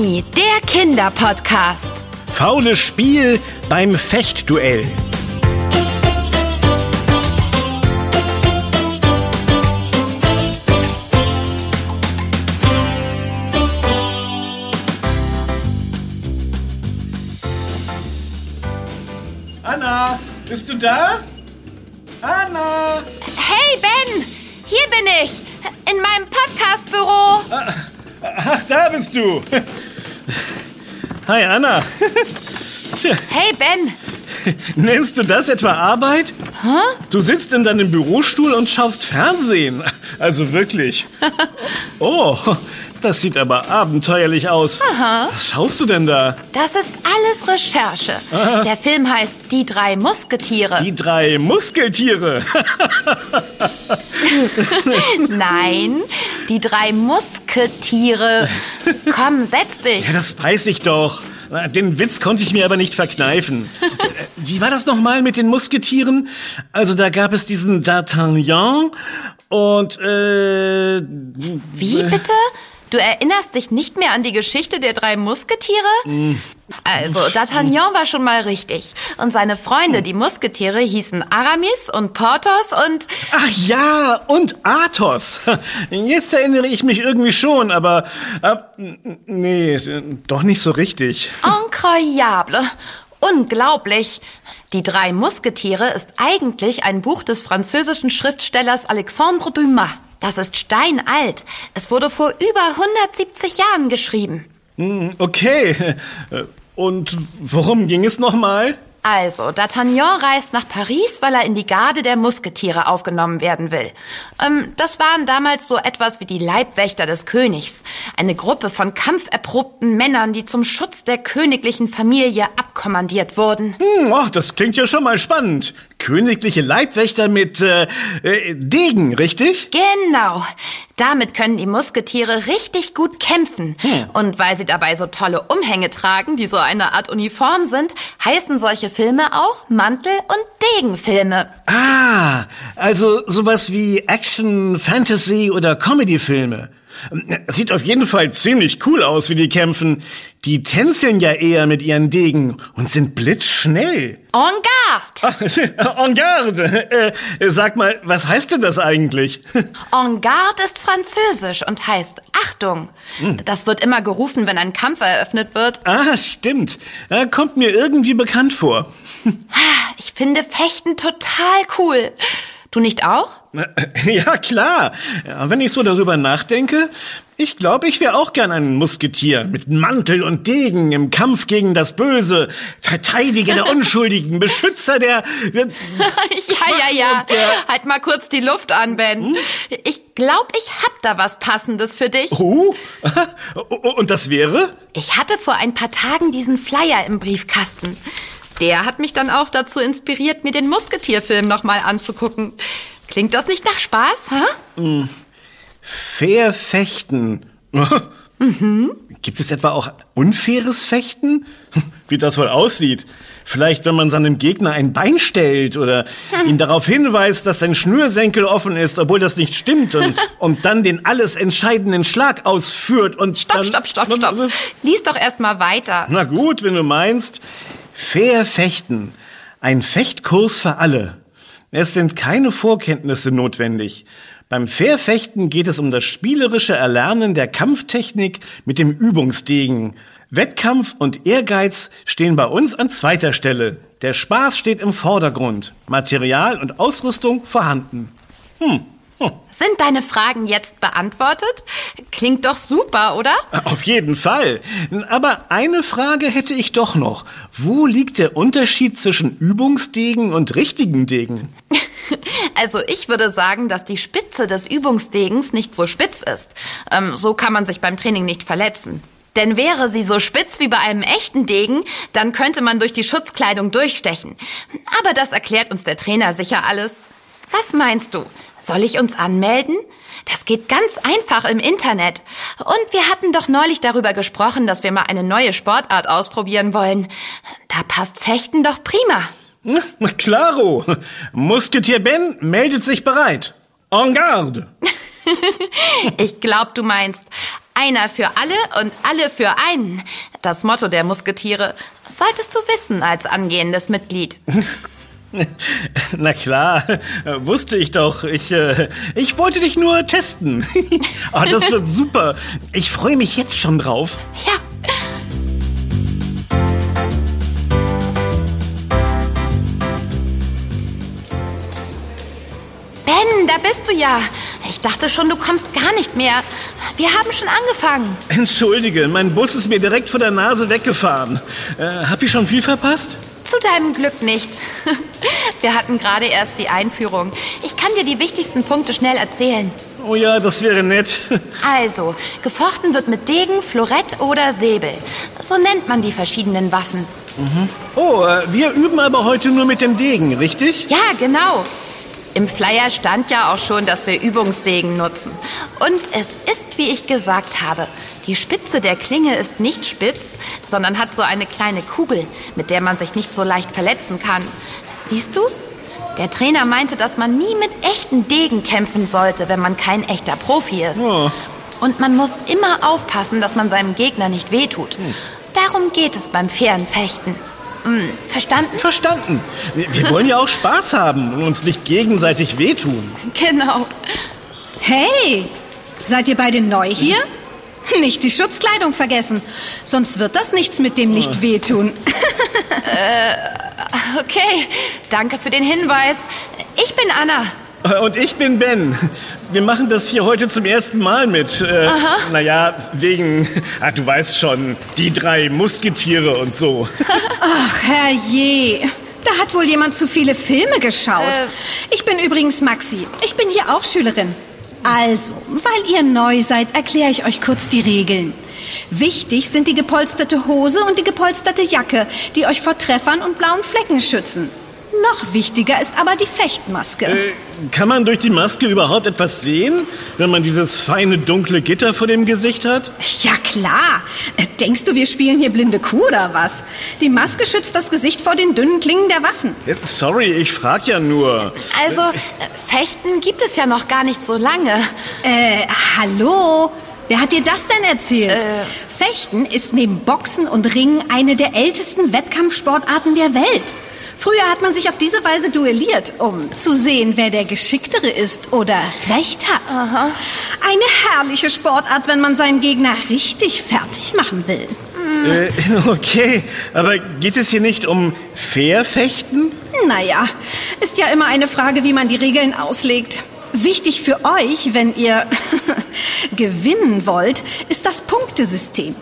Benny, der Kinderpodcast. Faules Spiel beim Fechtduell. Anna, bist du da? Anna! Hey Ben, hier bin ich, in meinem Podcastbüro. Ach, da bist du. Hi, Anna. Hey Ben, nennst du das etwa Arbeit? Du sitzt in deinem Bürostuhl und schaust Fernsehen. Also wirklich. Oh, das sieht aber abenteuerlich aus. Was schaust du denn da? das ist alles Recherche. Der Film heißt Die drei Musketiere. Die drei Muskeltiere. Nein, die drei Musketiere. Komm, setz dich. Ja, das weiß ich doch. Den Witz konnte ich mir aber nicht verkneifen. Äh, Wie war das nochmal mit den Musketieren? Also da gab es diesen D'Artagnan und äh, Wie bitte? Du erinnerst dich nicht mehr an die Geschichte der drei Musketiere? Also, D'Artagnan war schon mal richtig. Und seine Freunde, die Musketiere, hießen Aramis und Porthos und... Ach ja, und Athos. Jetzt erinnere ich mich irgendwie schon, aber äh, nee, doch nicht so richtig. Incroyable. Unglaublich. Die drei Musketiere ist eigentlich ein Buch des französischen Schriftstellers Alexandre Dumas. Das ist steinalt. Es wurde vor über 170 Jahren geschrieben. Hm, Okay. Äh, Und worum ging es nochmal? Also, D'Artagnan reist nach Paris, weil er in die Garde der Musketiere aufgenommen werden will. Ähm, das waren damals so etwas wie die Leibwächter des Königs. Eine Gruppe von kampferprobten Männern, die zum Schutz der königlichen Familie abkommandiert wurden. Hm, ach, das klingt ja schon mal spannend. Königliche Leibwächter mit äh, äh, Degen, richtig? Genau. Damit können die Musketiere richtig gut kämpfen. Und weil sie dabei so tolle Umhänge tragen, die so eine Art Uniform sind, heißen solche Filme auch Mantel- und Degenfilme. Ah, also sowas wie Action, Fantasy oder Comedy-Filme. Sieht auf jeden Fall ziemlich cool aus, wie die kämpfen. Die tänzeln ja eher mit ihren Degen und sind blitzschnell. En garde! En garde! Äh, sag mal, was heißt denn das eigentlich? En garde ist französisch und heißt Achtung. Das wird immer gerufen, wenn ein Kampf eröffnet wird. Ah, stimmt. Äh, Kommt mir irgendwie bekannt vor. Ich finde Fechten total cool. Du nicht auch? Ja, klar. Ja, wenn ich so darüber nachdenke, ich glaube, ich wäre auch gern ein Musketier mit Mantel und Degen im Kampf gegen das Böse, Verteidiger der Unschuldigen, Beschützer der... der ja, ja, ja. Halt mal kurz die Luft an, Ben. Ich glaube, ich hab da was Passendes für dich. oh, und das wäre? Ich hatte vor ein paar Tagen diesen Flyer im Briefkasten. Der hat mich dann auch dazu inspiriert, mir den Musketierfilm nochmal anzugucken. Klingt das nicht nach Spaß, hä? Fair fechten. Gibt es etwa auch unfaires Fechten? Wie das wohl aussieht. Vielleicht, wenn man seinem Gegner ein Bein stellt oder ihn darauf hinweist, dass sein Schnürsenkel offen ist, obwohl das nicht stimmt und, und dann den alles entscheidenden Schlag ausführt und Stopp, dann, stopp, stopp, stopp. Lies doch erst mal weiter. Na gut, wenn du meinst. Fair fechten. Ein Fechtkurs für alle. Es sind keine Vorkenntnisse notwendig. Beim Fairfechten geht es um das spielerische Erlernen der Kampftechnik mit dem Übungsdegen. Wettkampf und Ehrgeiz stehen bei uns an zweiter Stelle. Der Spaß steht im Vordergrund. Material und Ausrüstung vorhanden. Sind deine Fragen jetzt beantwortet? Klingt doch super, oder? Auf jeden Fall. Aber eine Frage hätte ich doch noch. Wo liegt der Unterschied zwischen Übungsdegen und richtigen Degen? Also ich würde sagen, dass die Spitze des Übungsdegens nicht so spitz ist. Ähm, so kann man sich beim Training nicht verletzen. Denn wäre sie so spitz wie bei einem echten Degen, dann könnte man durch die Schutzkleidung durchstechen. Aber das erklärt uns der Trainer sicher alles. Was meinst du? Soll ich uns anmelden? Das geht ganz einfach im Internet. Und wir hatten doch neulich darüber gesprochen, dass wir mal eine neue Sportart ausprobieren wollen. Da passt Fechten doch prima. Na, Claro. Musketier Ben meldet sich bereit. En garde. Ich glaub, du meinst Einer für alle und alle für einen. Das Motto der Musketiere. Solltest du wissen als angehendes Mitglied. Na klar, wusste ich doch. Ich, äh, ich wollte dich nur testen. oh, das wird super. Ich freue mich jetzt schon drauf. Ja. Ben, da bist du ja. Ich dachte schon, du kommst gar nicht mehr. Wir haben schon angefangen. Entschuldige, mein Bus ist mir direkt vor der Nase weggefahren. Äh, hab ich schon viel verpasst? Zu deinem Glück nicht. Wir hatten gerade erst die Einführung. Ich kann dir die wichtigsten Punkte schnell erzählen. Oh ja, das wäre nett. Also, gefochten wird mit Degen, Florett oder Säbel. So nennt man die verschiedenen Waffen. Mhm. Oh, äh, wir üben aber heute nur mit dem Degen, richtig? Ja, genau. Im Flyer stand ja auch schon, dass wir Übungsdegen nutzen. Und es ist, wie ich gesagt habe, die Spitze der Klinge ist nicht spitz, sondern hat so eine kleine Kugel, mit der man sich nicht so leicht verletzen kann. Siehst du? Der Trainer meinte, dass man nie mit echten Degen kämpfen sollte, wenn man kein echter Profi ist. Oh. Und man muss immer aufpassen, dass man seinem Gegner nicht wehtut. Hm. Darum geht es beim fairen Fechten. Hm, verstanden? Verstanden. Wir, wir wollen ja auch Spaß haben und uns nicht gegenseitig wehtun. Genau. Hey, seid ihr beide neu hier? Nicht die Schutzkleidung vergessen, sonst wird das nichts mit dem nicht wehtun. Okay, danke für den Hinweis. Ich bin Anna. Und ich bin Ben. Wir machen das hier heute zum ersten Mal mit. Äh, naja, wegen, ah, du weißt schon, die drei Musketiere und so. Ach, herrje. Da hat wohl jemand zu viele Filme geschaut. Äh. Ich bin übrigens Maxi. Ich bin hier auch Schülerin. Also, weil ihr neu seid, erkläre ich euch kurz die Regeln. Wichtig sind die gepolsterte Hose und die gepolsterte Jacke, die euch vor Treffern und blauen Flecken schützen. Noch wichtiger ist aber die Fechtmaske. Äh, kann man durch die Maske überhaupt etwas sehen, wenn man dieses feine dunkle Gitter vor dem Gesicht hat? Ja klar. Äh, Denkst du, wir spielen hier blinde Kuh oder was? Die Maske schützt das Gesicht vor den dünnen Klingen der Waffen. Äh, Sorry, ich frag ja nur. Also, äh, Fechten gibt es ja noch gar nicht so lange. Äh, hallo? Wer hat dir das denn erzählt? Fechten ist neben Boxen und Ringen eine der ältesten Wettkampfsportarten der Welt. Früher hat man sich auf diese Weise duelliert, um zu sehen, wer der Geschicktere ist oder Recht hat. Eine herrliche Sportart, wenn man seinen Gegner richtig fertig machen will. Äh, okay, aber geht es hier nicht um Fairfechten? Naja, ist ja immer eine Frage, wie man die Regeln auslegt. Wichtig für euch, wenn ihr gewinnen wollt, ist das Punktesystem.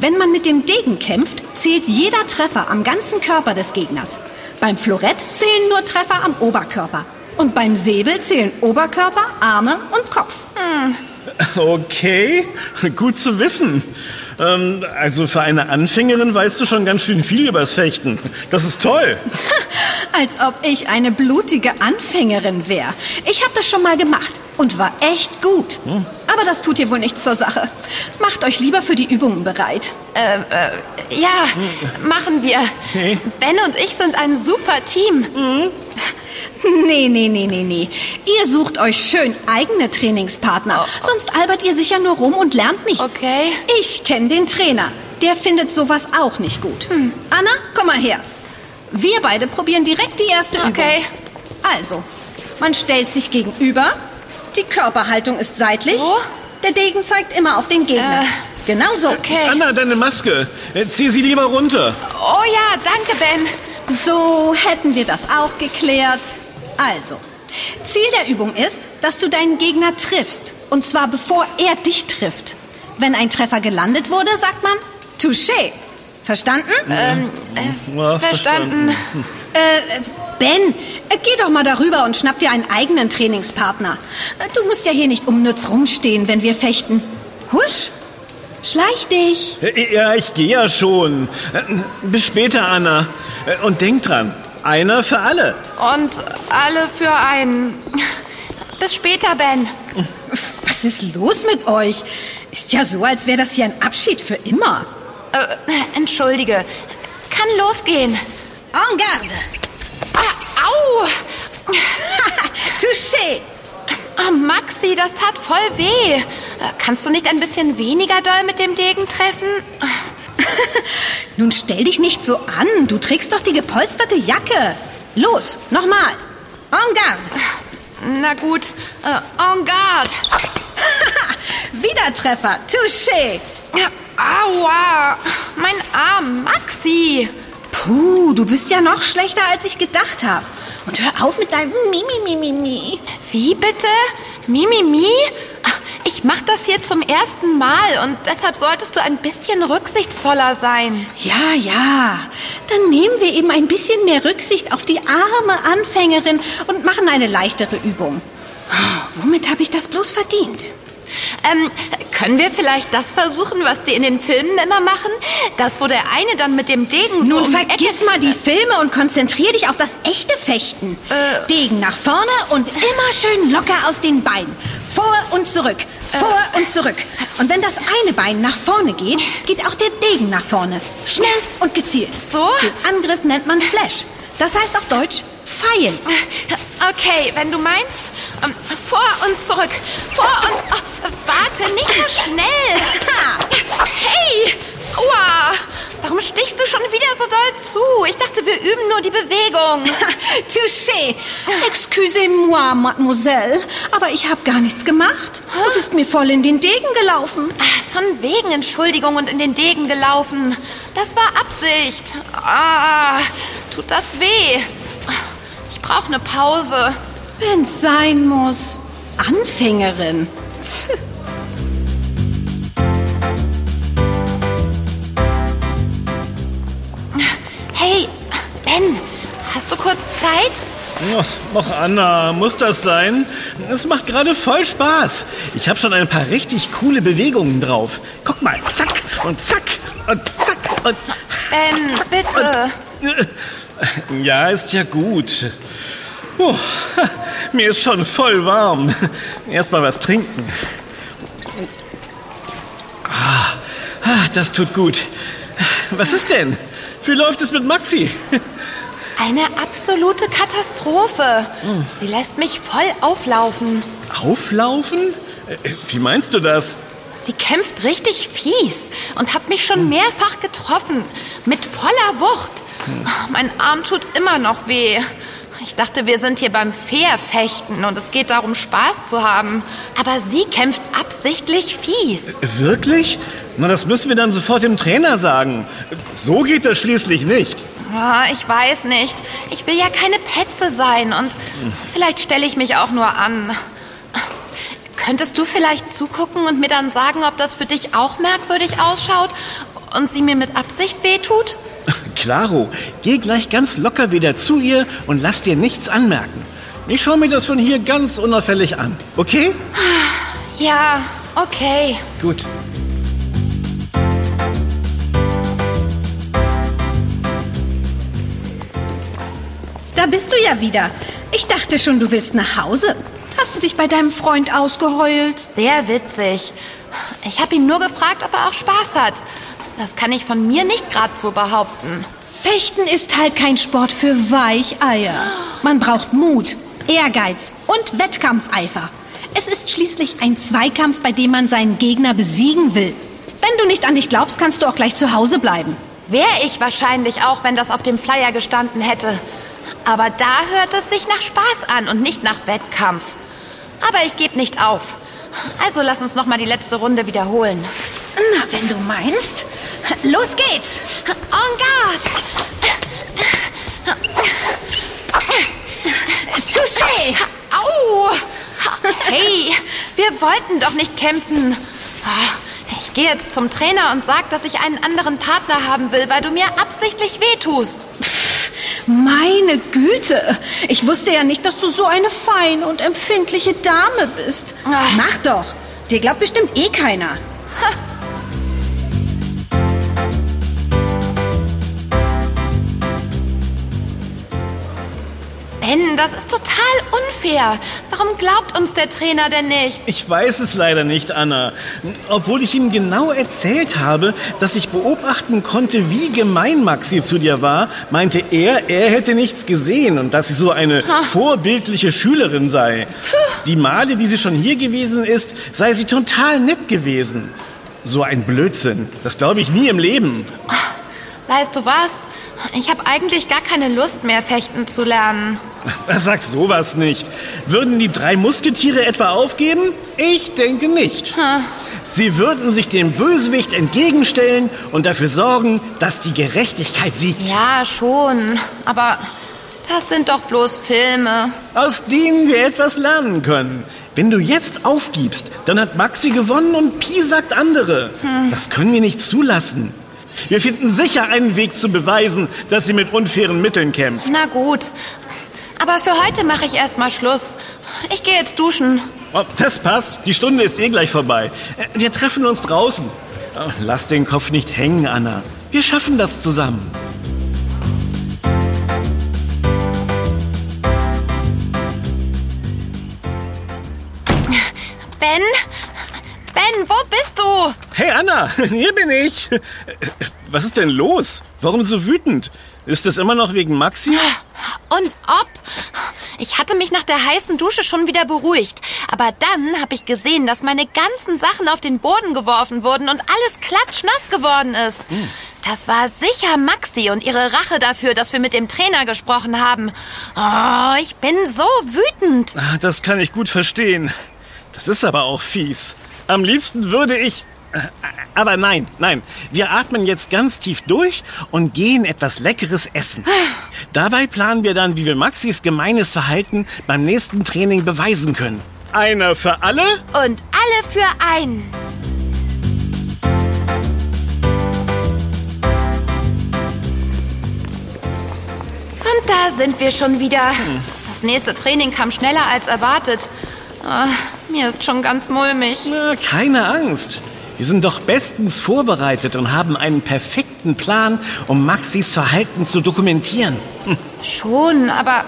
Wenn man mit dem Degen kämpft, zählt jeder Treffer am ganzen Körper des Gegners. Beim Florett zählen nur Treffer am Oberkörper. Und beim Säbel zählen Oberkörper, Arme und Kopf. Okay, gut zu wissen. Ähm, also für eine Anfängerin weißt du schon ganz schön viel übers Fechten. Das ist toll. Als ob ich eine blutige Anfängerin wäre. Ich habe das schon mal gemacht und war echt gut. Aber das tut ihr wohl nicht zur Sache. Macht euch lieber für die Übungen bereit. Ja, machen wir. Okay. Ben und ich sind ein super Team. Nee, nee, nee, nee, nee. Ihr sucht euch schön eigene Trainingspartner. Sonst albert ihr sicher nur rum und lernt nichts. Okay. Ich kenne den Trainer. Der findet sowas auch nicht gut. Anna, komm mal her. Wir beide probieren direkt die erste Okay. Übung. Also, man stellt sich gegenüber. Die Körperhaltung ist seitlich. So? Der Degen zeigt immer auf den Gegner. Äh, genau so. Okay. Anna, deine Maske. Äh, Zieh sie lieber runter. Oh ja, danke, Ben. So hätten wir das auch geklärt. Also, Ziel der Übung ist, dass du deinen Gegner triffst. Und zwar bevor er dich trifft. Wenn ein Treffer gelandet wurde, sagt man Touché. Verstanden? Ja, Verstanden. Äh, Ben, äh, geh doch mal darüber und schnapp dir einen eigenen Trainingspartner. Äh, Du musst ja hier nicht unnütz rumstehen, wenn wir fechten. Husch, schleich dich. Äh, Ja, ich gehe ja schon. Bis später, Anna. Und denk dran, einer für alle. Und alle für einen. Bis später, Ben. Was ist los mit euch? Ist ja so, als wäre das hier ein Abschied für immer. Äh, entschuldige. Kann losgehen. En garde. Au! Touché. Ah, Maxi, das tat voll weh. kannst du nicht ein bisschen weniger doll mit dem Degen treffen? Nun stell dich nicht so an. Du trägst doch die gepolsterte Jacke. Los, nochmal. En garde. Na gut, äh, en garde. Wieder Treffer. Touché. Aua, mein Arm, Maxi. Puh, du bist ja noch schlechter, als ich gedacht habe. Und hör auf mit deinem Mimi, Mimi, Mimi. Wie bitte? Mimimi? Ich mach das hier zum ersten Mal und deshalb solltest du ein bisschen rücksichtsvoller sein. Ja, ja. Dann nehmen wir eben ein bisschen mehr Rücksicht auf die arme Anfängerin und machen eine leichtere Übung. Womit habe ich das bloß verdient? Ähm, können wir vielleicht das versuchen, was die in den Filmen immer machen? Das, wo der eine dann mit dem Degen so Nun um vergiss Ecke- mal die Filme und konzentrier dich auf das echte Fechten. Äh. Degen nach vorne und immer schön locker aus den Beinen. Vor und zurück, vor und zurück. Und wenn das eine Bein nach vorne geht, geht auch der Degen nach vorne. Schnell und gezielt. So? Den Angriff nennt man Flash. Das heißt auf Deutsch Pfeil. Okay, wenn du meinst. Ähm, vor und zurück. Vor und... Oh, warte, nicht so schnell. Hey! Aua! Warum stichst du schon wieder so doll zu? Ich dachte, wir üben nur die Bewegung. Touché. Excusez-moi, Mademoiselle, aber ich habe gar nichts gemacht. Du bist mir voll in den Degen gelaufen. Ah, Von wegen Entschuldigung und in den Degen gelaufen. Das war Absicht. Ah, tut das weh. Ich brauche eine Pause. Wenn's sein muss. Anfängerin. Hey, Ben, hast du kurz Zeit? Och, Anna, muss das sein? Es macht gerade voll Spaß. Ich habe schon ein paar richtig coole Bewegungen drauf. Guck mal, zack und zack und zack und... Ben, bitte. Ja, ist ja gut. Puh, mir ist schon voll warm. Erstmal was trinken. Ah, ah, das tut gut. Was ist denn? Wie läuft es mit Maxi? Eine absolute Katastrophe. Sie lässt mich voll auflaufen. Auflaufen? Äh, Wie meinst du das? Sie kämpft richtig fies und hat mich schon mehrfach getroffen. Mit voller Wucht. Mein Arm tut immer noch weh. Ich dachte, wir sind hier beim Fairfechten und es geht darum, Spaß zu haben. Aber sie kämpft absichtlich fies. Wirklich? Na, das müssen wir dann sofort dem Trainer sagen. So geht das schließlich nicht. Ah, Ich weiß nicht. Ich will ja keine Petze sein und vielleicht stelle ich mich auch nur an. Könntest du vielleicht zugucken und mir dann sagen, ob das für dich auch merkwürdig ausschaut und sie mir mit Absicht wehtut? Claro, geh gleich ganz locker wieder zu ihr und lass dir nichts anmerken. Ich schaue mir das von hier ganz unauffällig an. Okay? Ja, okay. Gut. Da bist du ja wieder. Ich dachte schon, du willst nach Hause. Hast du dich bei deinem Freund ausgeheult? Sehr witzig. Ich habe ihn nur gefragt, ob er auch Spaß hat. Das kann ich von mir nicht gerade so behaupten. Fechten ist halt kein Sport für Weicheier. Man braucht Mut, Ehrgeiz und Wettkampfeifer. Es ist schließlich ein Zweikampf, bei dem man seinen Gegner besiegen will. Wenn du nicht an dich glaubst, kannst du auch gleich zu Hause bleiben. Wäre ich wahrscheinlich auch, wenn das auf dem Flyer gestanden hätte. Aber da hört es sich nach Spaß an und nicht nach Wettkampf. Aber ich gebe nicht auf. Also lass uns noch mal die letzte Runde wiederholen. Na, wenn du meinst. Los geht's. En garde! Touché. Au! Hey, wir wollten doch nicht kämpfen. Ich gehe jetzt zum Trainer und sag, dass ich einen anderen Partner haben will, weil du mir absichtlich wehtust. Meine Güte. Ich wusste ja nicht, dass du so eine feine und empfindliche Dame bist. Ach. Mach doch. Dir glaubt bestimmt eh keiner. Ben, das ist total unfair. Warum glaubt uns der Trainer denn nicht? Ich weiß es leider nicht, Anna. Obwohl ich ihm genau erzählt habe, dass ich beobachten konnte, wie gemein Maxi zu dir war, meinte er, er hätte nichts gesehen und dass sie so eine ha. vorbildliche Schülerin sei. Puh. Die Male, die sie schon hier gewesen ist, sei sie total nett gewesen. So ein Blödsinn. Das glaube ich nie im Leben. Weißt du was? Ich habe eigentlich gar keine Lust mehr, fechten zu lernen. Sag sowas nicht. Würden die drei Musketiere etwa aufgeben? Ich denke nicht. Hm. Sie würden sich dem Bösewicht entgegenstellen und dafür sorgen, dass die Gerechtigkeit siegt. Ja, schon. Aber das sind doch bloß Filme. Aus denen wir etwas lernen können. Wenn du jetzt aufgibst, dann hat Maxi gewonnen und Pi sagt andere. Hm. Das können wir nicht zulassen. Wir finden sicher einen Weg zu beweisen, dass sie mit unfairen Mitteln kämpft. Na gut. Aber für heute mache ich erstmal Schluss. Ich gehe jetzt duschen. Oh, das passt. Die Stunde ist eh gleich vorbei. Äh, wir treffen uns draußen. Oh, lass den Kopf nicht hängen, Anna. Wir schaffen das zusammen. Ben? Ben, wo bist du? Hey Anna, hier bin ich. Was ist denn los? Warum so wütend? Ist das immer noch wegen Maxi? Und ob? Ich hatte mich nach der heißen Dusche schon wieder beruhigt. Aber dann habe ich gesehen, dass meine ganzen Sachen auf den Boden geworfen wurden und alles klatschnass geworden ist. Hm. Das war sicher Maxi und ihre Rache dafür, dass wir mit dem Trainer gesprochen haben. Oh, ich bin so wütend. Ah, das kann ich gut verstehen. Das ist aber auch fies. Am liebsten würde ich... Aber nein, nein. Wir atmen jetzt ganz tief durch und gehen etwas Leckeres essen. Dabei planen wir dann, wie wir Maxis gemeines Verhalten beim nächsten Training beweisen können. Einer für alle und alle für einen. Und da sind wir schon wieder. Das nächste Training kam schneller als erwartet. Oh, mir ist schon ganz mulmig. Na, keine Angst. Wir sind doch bestens vorbereitet und haben einen perfekten Plan, um Maxis Verhalten zu dokumentieren. Hm. Schon, aber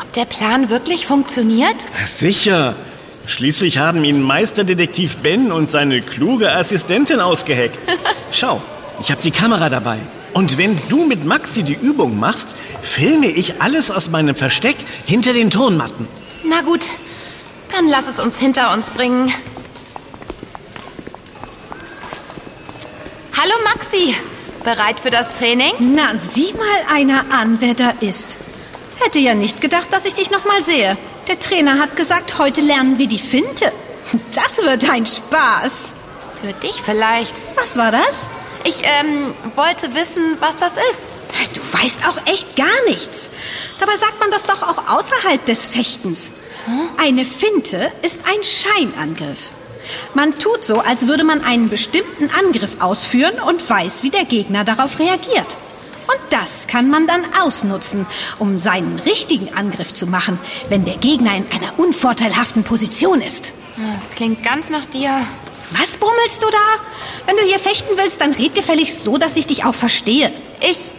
ob der Plan wirklich funktioniert? Sicher. Schließlich haben ihn Meisterdetektiv Ben und seine kluge Assistentin ausgeheckt. Schau, ich habe die Kamera dabei. Und wenn du mit Maxi die Übung machst, filme ich alles aus meinem Versteck hinter den Tonmatten. Na gut, dann lass es uns hinter uns bringen. Hallo Maxi, bereit für das Training? Na, sieh mal einer an, wer da ist. Hätte ja nicht gedacht, dass ich dich noch mal sehe. Der Trainer hat gesagt, heute lernen wir die Finte. Das wird ein Spaß. Für dich vielleicht. Was war das? Ich ähm, wollte wissen, was das ist. Du weißt auch echt gar nichts. Dabei sagt man das doch auch außerhalb des Fechtens. Eine Finte ist ein Scheinangriff. Man tut so, als würde man einen bestimmten Angriff ausführen und weiß, wie der Gegner darauf reagiert. Und das kann man dann ausnutzen, um seinen richtigen Angriff zu machen, wenn der Gegner in einer unvorteilhaften Position ist. Das klingt ganz nach dir. Was brummelst du da? Wenn du hier fechten willst, dann red gefälligst so, dass ich dich auch verstehe. Ich.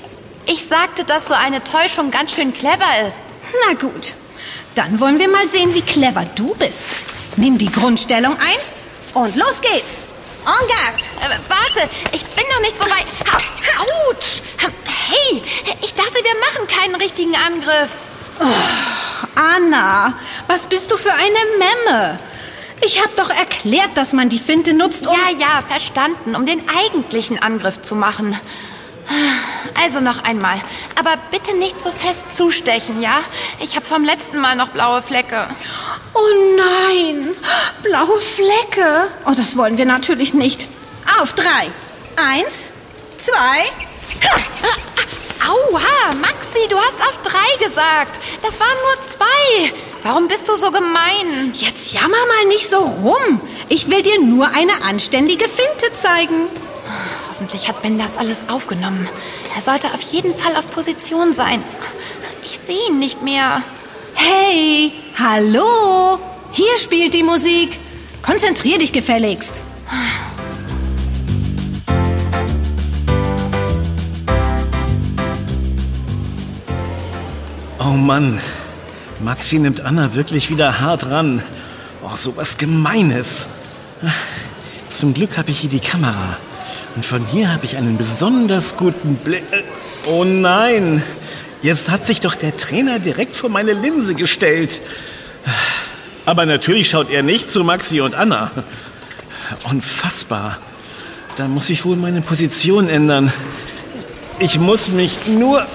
Ich sagte, dass so eine Täuschung ganz schön clever ist. Na gut. Dann wollen wir mal sehen, wie clever du bist. Nimm die Grundstellung ein und los geht's. En garde. Äh, warte, ich bin noch nicht so weit. Autsch! Hey, ich dachte, wir machen keinen richtigen Angriff. Oh, Anna, was bist du für eine Memme? Ich habe doch erklärt, dass man die Finte nutzt, um... Ja, ja, verstanden, um den eigentlichen Angriff zu machen. Also noch einmal. Aber bitte nicht so fest zustechen, ja? Ich habe vom letzten Mal noch blaue Flecke. Oh nein, blaue Flecke. Oh, das wollen wir natürlich nicht. Auf drei. Eins, zwei. Aua, Maxi, du hast auf drei gesagt. Das waren nur zwei. Warum bist du so gemein? Jetzt jammer mal nicht so rum. Ich will dir nur eine anständige Finte zeigen. Hoffentlich hat Ben das alles aufgenommen. Er sollte auf jeden Fall auf Position sein. Ich sehe ihn nicht mehr. Hey, hallo! Hier spielt die Musik. Konzentrier dich gefälligst. Oh Mann, Maxi nimmt Anna wirklich wieder hart ran. Oh, sowas Gemeines. Zum Glück habe ich hier die Kamera. Und von hier habe ich einen besonders guten Blick. Oh nein! Jetzt hat sich doch der Trainer direkt vor meine Linse gestellt. Aber natürlich schaut er nicht zu Maxi und Anna. Unfassbar. Da muss ich wohl meine Position ändern. Ich muss mich nur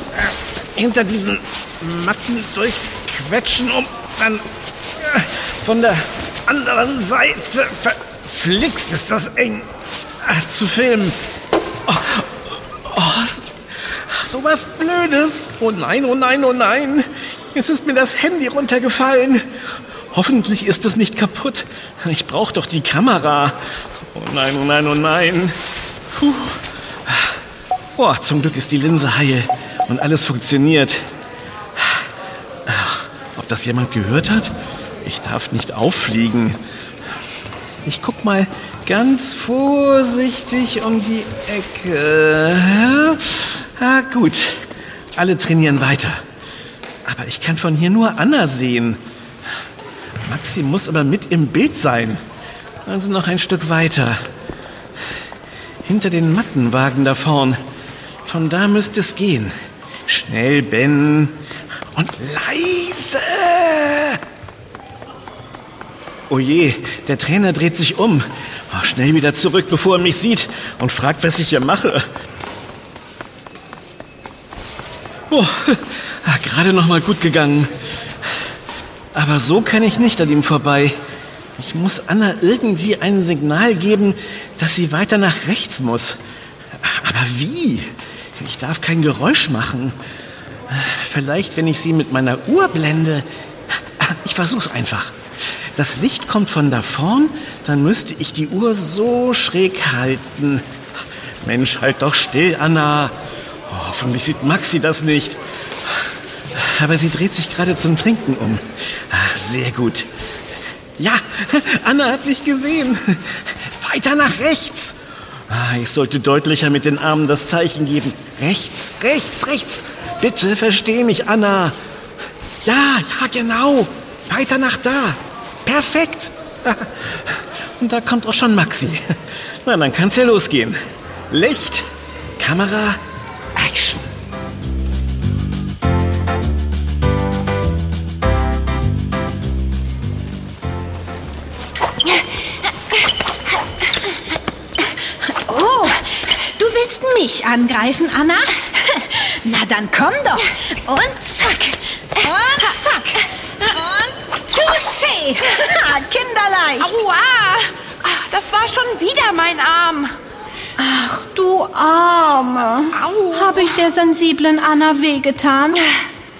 hinter diesen Matten durchquetschen, um dann von der anderen Seite verflixt ist das eng zu filmen. Oh, oh, so was Blödes. Oh nein, oh nein, oh nein. Jetzt ist mir das Handy runtergefallen. Hoffentlich ist es nicht kaputt. Ich brauche doch die Kamera. Oh nein, oh nein, oh nein. Puh. Oh, zum Glück ist die Linse heil und alles funktioniert. Ob das jemand gehört hat? Ich darf nicht auffliegen. Ich guck mal ganz vorsichtig um die Ecke. Ah, gut. Alle trainieren weiter. Aber ich kann von hier nur Anna sehen. Maxi muss aber mit im Bild sein. Also noch ein Stück weiter. Hinter den Mattenwagen da vorn. Von da müsste es gehen. Schnell, Ben. Und leise. Oh je, der Trainer dreht sich um. Oh, schnell wieder zurück, bevor er mich sieht und fragt, was ich hier mache. Oh, gerade noch mal gut gegangen. Aber so kann ich nicht an ihm vorbei. Ich muss Anna irgendwie ein Signal geben, dass sie weiter nach rechts muss. Aber wie? Ich darf kein Geräusch machen. Vielleicht, wenn ich sie mit meiner Uhr blende. Ich versuch's einfach. Das Licht kommt von da vorn, dann müsste ich die Uhr so schräg halten. Mensch, halt doch still, Anna. Oh, hoffentlich sieht Maxi das nicht. Aber sie dreht sich gerade zum Trinken um. Ach, sehr gut. Ja, Anna hat mich gesehen. Weiter nach rechts. Ah, ich sollte deutlicher mit den Armen das Zeichen geben. Rechts, rechts, rechts. Bitte versteh mich, Anna. Ja, ja, genau. Weiter nach da. Perfekt. Und da kommt auch schon Maxi. Na, dann kann's ja losgehen. Licht, Kamera, Action. Oh, du willst mich angreifen, Anna? Na dann komm doch. Und zack. Und zack. Touché. Kinderleicht. Aua! Ah, Das war schon wieder mein Arm. Ach, du Arme. Au. Habe ich der sensiblen Anna wehgetan?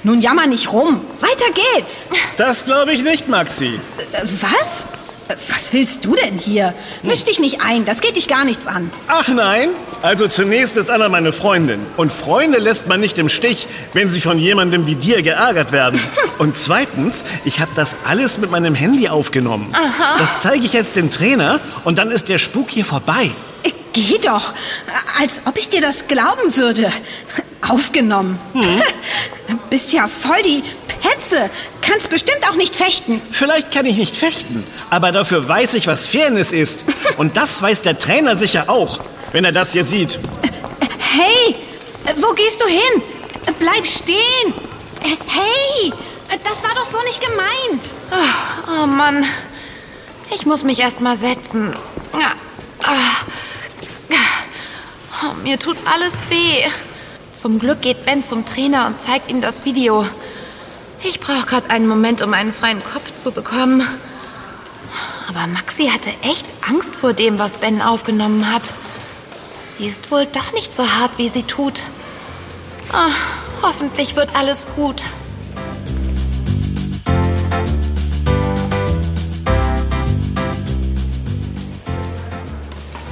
Nun jammer nicht rum. Weiter geht's. Das glaube ich nicht, Maxi. Äh, Was? Was willst du denn hier? Misch dich nicht ein, das geht dich gar nichts an. Ach nein? Also zunächst ist Anna meine Freundin. Und Freunde lässt man nicht im Stich, wenn sie von jemandem wie dir geärgert werden. Und zweitens, ich habe das alles mit meinem Handy aufgenommen. Das zeige ich jetzt dem Trainer und dann ist der Spuk hier vorbei. Geh doch, als ob ich dir das glauben würde. Aufgenommen. Bist ja voll die Petze. Kannst bestimmt auch nicht fechten. Vielleicht kann ich nicht fechten, aber dafür weiß ich, was Fairness ist. Und das weiß der Trainer sicher auch, wenn er das hier sieht. Hey, wo gehst du hin? Bleib stehen. Hey, das war doch so nicht gemeint. Oh Mann. Ich muss mich erst mal setzen. Ah. Oh, mir tut alles weh. Zum Glück geht Ben zum Trainer und zeigt ihm das Video. Ich brauche gerade einen Moment, um einen freien Kopf zu bekommen. Aber Maxi hatte echt Angst vor dem, was Ben aufgenommen hat. Sie ist wohl doch nicht so hart, wie sie tut. Ah, hoffentlich wird alles gut.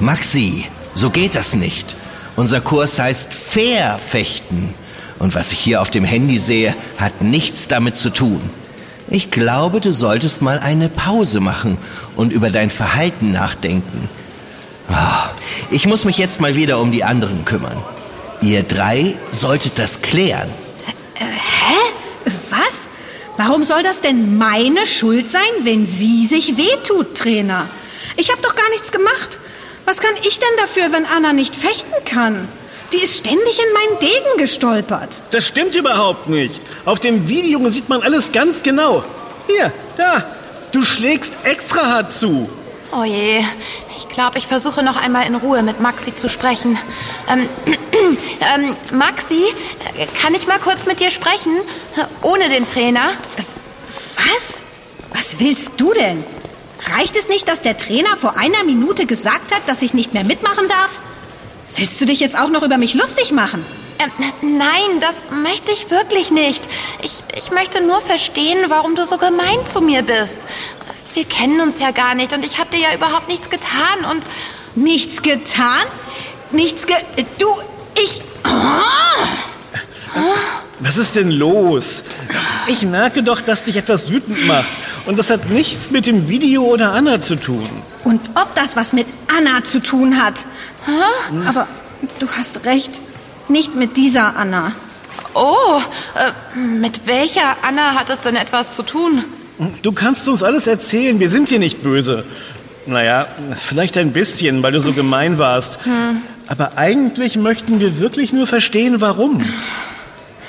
Maxi, so geht das nicht. Unser Kurs heißt Fair fechten. Und was ich hier auf dem Handy sehe, hat nichts damit zu tun. Ich glaube, du solltest mal eine Pause machen und über dein Verhalten nachdenken. Ah, Ich muss mich jetzt mal wieder um die anderen kümmern. Ihr drei solltet das klären. Was? Warum soll das denn meine Schuld sein, wenn sie sich wehtut, Trainer? Ich habe doch gar nichts gemacht. Was kann ich denn dafür, wenn Anna nicht fechten kann? Die ist ständig in meinen Degen gestolpert. Das stimmt überhaupt nicht. Auf dem Video sieht man alles ganz genau. Hier, da. Du schlägst extra hart zu. Oh je, ich glaube, ich versuche noch einmal in Ruhe mit Maxi zu sprechen. Ähm, ähm, Maxi, kann ich mal kurz mit dir sprechen? Ohne den Trainer? Was? Was willst du denn? Reicht es nicht, dass der Trainer vor einer Minute gesagt hat, dass ich nicht mehr mitmachen darf? Willst du dich jetzt auch noch über mich lustig machen? Ähm, nein, das möchte ich wirklich nicht. Ich, ich möchte nur verstehen, warum du so gemein zu mir bist. Wir kennen uns ja gar nicht und ich habe dir ja überhaupt nichts getan und... Nichts getan? Nichts ge... Du, ich... Was ist denn los? Ich merke doch, dass dich etwas wütend macht. Und das hat nichts mit dem Video oder Anna zu tun. Und ob das was mit Anna zu tun hat? Aber du hast recht. Nicht mit dieser Anna. Oh, äh, mit welcher Anna hat es denn etwas zu tun? Du kannst uns alles erzählen, wir sind hier nicht böse. Naja, vielleicht ein bisschen, weil du so gemein warst. Hm. Aber eigentlich möchten wir wirklich nur verstehen, warum.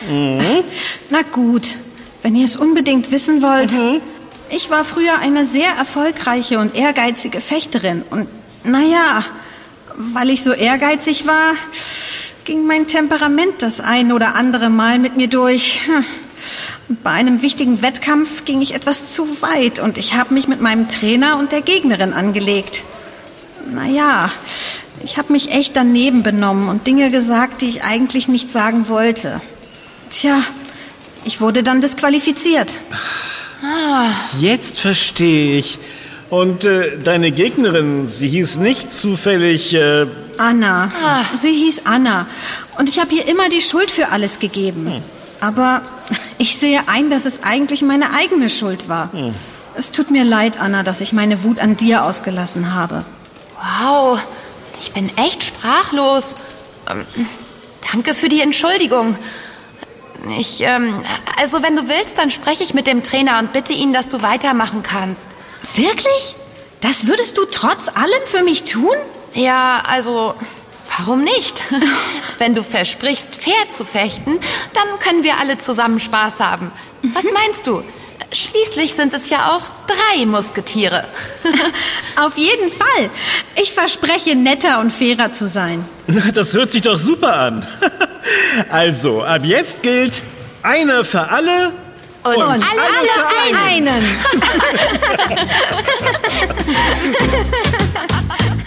Mhm. Na gut, wenn ihr es unbedingt wissen wollt. Mhm. Ich war früher eine sehr erfolgreiche und ehrgeizige Fechterin. Und naja, weil ich so ehrgeizig war, ging mein Temperament das ein oder andere Mal mit mir durch. Bei einem wichtigen Wettkampf ging ich etwas zu weit und ich habe mich mit meinem Trainer und der Gegnerin angelegt. Naja, ich habe mich echt daneben benommen und Dinge gesagt, die ich eigentlich nicht sagen wollte. Tja, ich wurde dann disqualifiziert. Ah. Jetzt verstehe ich. Und äh, deine Gegnerin, sie hieß nicht zufällig... Äh Anna. Ah. Sie hieß Anna. Und ich habe ihr immer die Schuld für alles gegeben. Hm. Aber ich sehe ein, dass es eigentlich meine eigene Schuld war. Hm. Es tut mir leid, Anna, dass ich meine Wut an dir ausgelassen habe. Wow, ich bin echt sprachlos. Ähm, danke für die Entschuldigung. Ich, ähm, also wenn du willst, dann spreche ich mit dem Trainer und bitte ihn, dass du weitermachen kannst. Wirklich? Das würdest du trotz allem für mich tun? Ja, also Warum nicht? Wenn du versprichst, fair zu fechten, dann können wir alle zusammen Spaß haben. Was mhm. meinst du? Schließlich sind es ja auch drei Musketiere. Auf jeden Fall. Ich verspreche, netter und fairer zu sein. Das hört sich doch super an. Also, ab jetzt gilt einer für alle und, und alle, alle, für einen. einen.